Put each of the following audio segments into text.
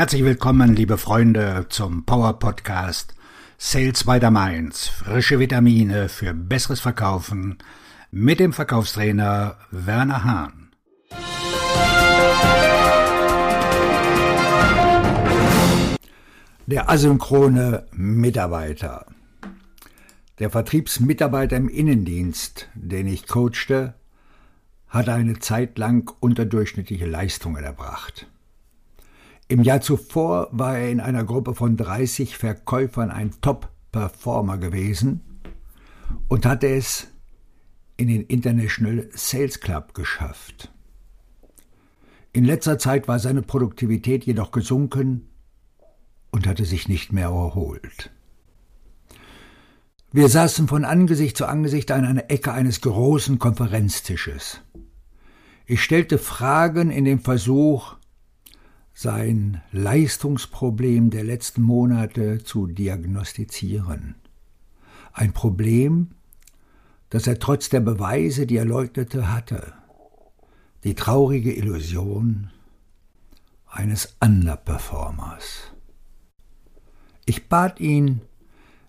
Herzlich willkommen, liebe Freunde, zum Power Podcast Sales by the Mainz. Frische Vitamine für besseres Verkaufen mit dem Verkaufstrainer Werner Hahn. Der asynchrone Mitarbeiter. Der Vertriebsmitarbeiter im Innendienst, den ich coachte, hatte eine Zeit lang unterdurchschnittliche Leistungen erbracht. Im Jahr zuvor war er in einer Gruppe von 30 Verkäufern ein Top-Performer gewesen und hatte es in den International Sales Club geschafft. In letzter Zeit war seine Produktivität jedoch gesunken und hatte sich nicht mehr erholt. Wir saßen von Angesicht zu Angesicht an einer Ecke eines großen Konferenztisches. Ich stellte Fragen in dem Versuch, sein Leistungsproblem der letzten Monate zu diagnostizieren. Ein Problem, das er trotz der Beweise, die er leugnete, hatte. Die traurige Illusion eines Underperformers. Ich bat ihn,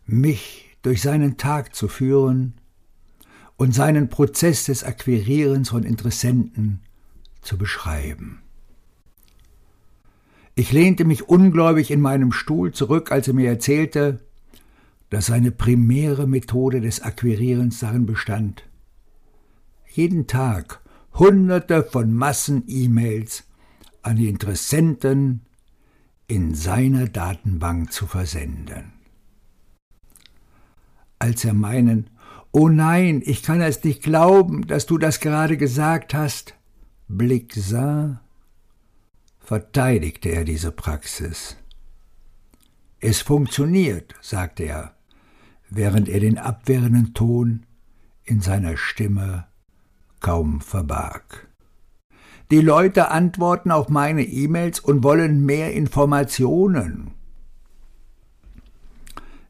mich durch seinen Tag zu führen und seinen Prozess des Akquirierens von Interessenten zu beschreiben. Ich lehnte mich ungläubig in meinem Stuhl zurück, als er mir erzählte, dass seine primäre Methode des Akquirierens darin bestand, jeden Tag Hunderte von Massen-E-Mails an die Interessenten in seiner Datenbank zu versenden. Als er meinen Oh nein, ich kann es nicht glauben, dass du das gerade gesagt hast, Blick sah, verteidigte er diese Praxis. Es funktioniert, sagte er, während er den abwehrenden Ton in seiner Stimme kaum verbarg. Die Leute antworten auf meine E-Mails und wollen mehr Informationen.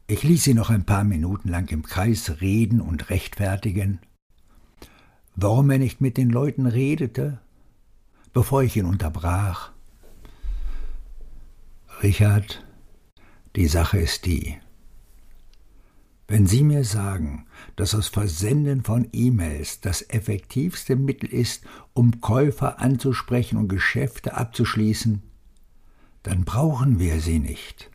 Ich ließ sie noch ein paar Minuten lang im Kreis reden und rechtfertigen, warum er nicht mit den Leuten redete, bevor ich ihn unterbrach. Richard, die Sache ist die. Wenn Sie mir sagen, dass das Versenden von E-Mails das effektivste Mittel ist, um Käufer anzusprechen und Geschäfte abzuschließen, dann brauchen wir sie nicht.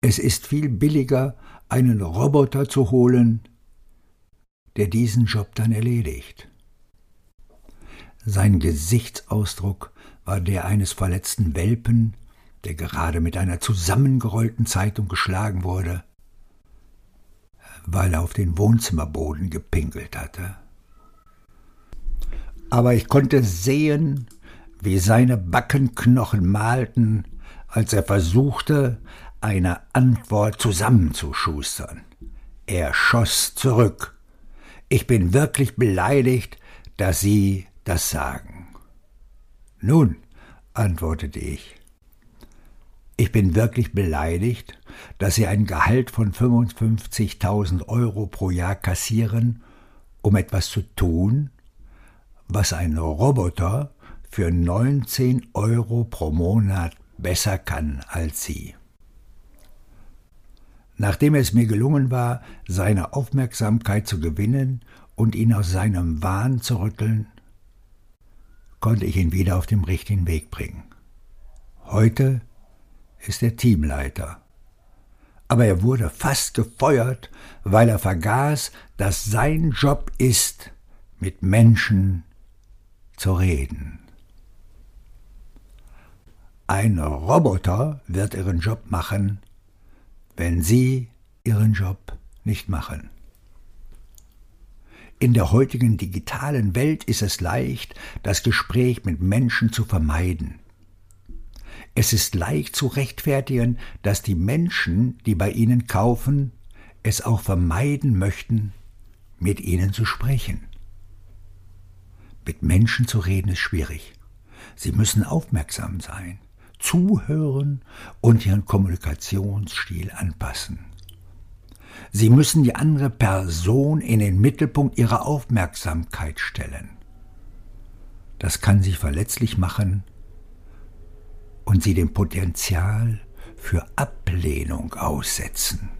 Es ist viel billiger, einen Roboter zu holen, der diesen Job dann erledigt. Sein Gesichtsausdruck war der eines verletzten Welpen, der gerade mit einer zusammengerollten Zeitung geschlagen wurde, weil er auf den Wohnzimmerboden gepinkelt hatte. Aber ich konnte sehen, wie seine Backenknochen malten, als er versuchte, eine Antwort zusammenzuschustern. Er schoss zurück. Ich bin wirklich beleidigt, dass Sie das sagen. Nun, antwortete ich, ich bin wirklich beleidigt, dass Sie ein Gehalt von 55.000 Euro pro Jahr kassieren, um etwas zu tun, was ein Roboter für 19 Euro pro Monat besser kann als Sie. Nachdem es mir gelungen war, seine Aufmerksamkeit zu gewinnen und ihn aus seinem Wahn zu rütteln, konnte ich ihn wieder auf den richtigen Weg bringen. Heute ist er Teamleiter. Aber er wurde fast gefeuert, weil er vergaß, dass sein Job ist, mit Menschen zu reden. Ein Roboter wird ihren Job machen, wenn Sie Ihren Job nicht machen. In der heutigen digitalen Welt ist es leicht, das Gespräch mit Menschen zu vermeiden. Es ist leicht zu rechtfertigen, dass die Menschen, die bei Ihnen kaufen, es auch vermeiden möchten, mit Ihnen zu sprechen. Mit Menschen zu reden ist schwierig. Sie müssen aufmerksam sein zuhören und ihren Kommunikationsstil anpassen. Sie müssen die andere Person in den Mittelpunkt ihrer Aufmerksamkeit stellen. Das kann sie verletzlich machen und sie dem Potenzial für Ablehnung aussetzen.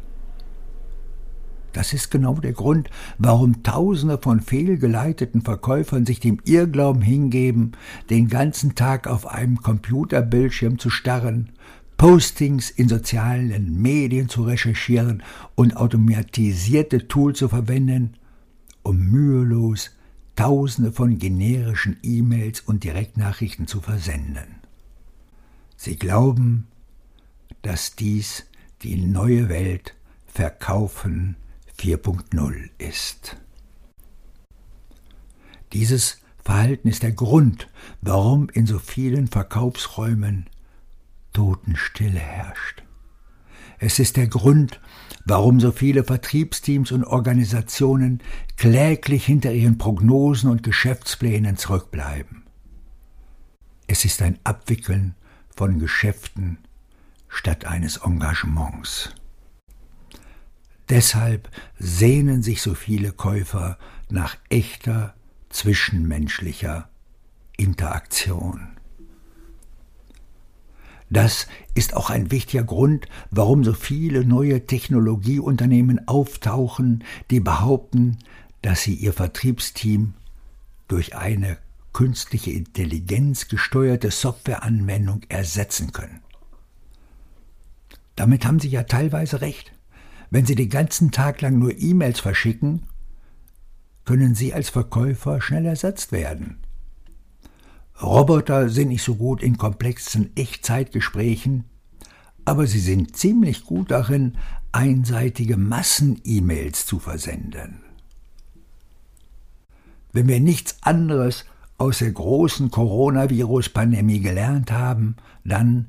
Das ist genau der Grund, warum Tausende von fehlgeleiteten Verkäufern sich dem Irrglauben hingeben, den ganzen Tag auf einem Computerbildschirm zu starren, Postings in sozialen Medien zu recherchieren und automatisierte Tools zu verwenden, um mühelos Tausende von generischen E-Mails und Direktnachrichten zu versenden. Sie glauben, dass dies die neue Welt Verkaufen 4.0 ist. Dieses Verhalten ist der Grund, warum in so vielen Verkaufsräumen Totenstille herrscht. Es ist der Grund, warum so viele Vertriebsteams und Organisationen kläglich hinter ihren Prognosen und Geschäftsplänen zurückbleiben. Es ist ein Abwickeln von Geschäften statt eines Engagements. Deshalb sehnen sich so viele Käufer nach echter zwischenmenschlicher Interaktion. Das ist auch ein wichtiger Grund, warum so viele neue Technologieunternehmen auftauchen, die behaupten, dass sie ihr Vertriebsteam durch eine künstliche Intelligenz gesteuerte Softwareanwendung ersetzen können. Damit haben sie ja teilweise recht. Wenn Sie den ganzen Tag lang nur E-Mails verschicken, können Sie als Verkäufer schnell ersetzt werden. Roboter sind nicht so gut in komplexen Echtzeitgesprächen, aber sie sind ziemlich gut darin, einseitige Massen-E-Mails zu versenden. Wenn wir nichts anderes aus der großen Coronavirus-Pandemie gelernt haben, dann,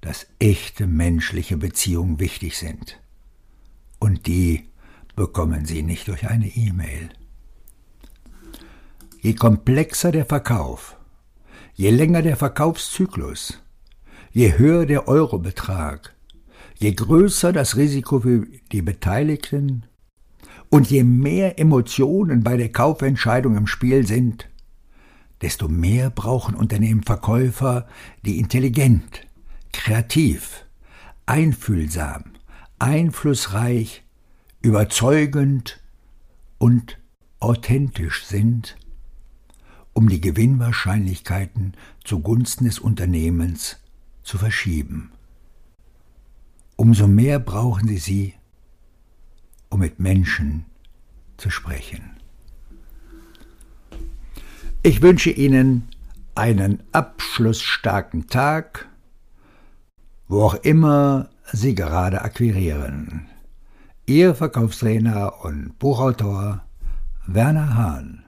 dass echte menschliche Beziehungen wichtig sind und die bekommen Sie nicht durch eine E-Mail. Je komplexer der Verkauf, je länger der Verkaufszyklus, je höher der Eurobetrag, je größer das Risiko für die Beteiligten und je mehr Emotionen bei der Kaufentscheidung im Spiel sind, desto mehr brauchen Unternehmen Verkäufer, die intelligent, kreativ, einfühlsam, einflussreich, überzeugend und authentisch sind, um die Gewinnwahrscheinlichkeiten zugunsten des Unternehmens zu verschieben. Umso mehr brauchen Sie sie, um mit Menschen zu sprechen. Ich wünsche Ihnen einen abschlussstarken Tag, wo auch immer Sie gerade akquirieren. Ihr Verkaufstrainer und Buchautor Werner Hahn.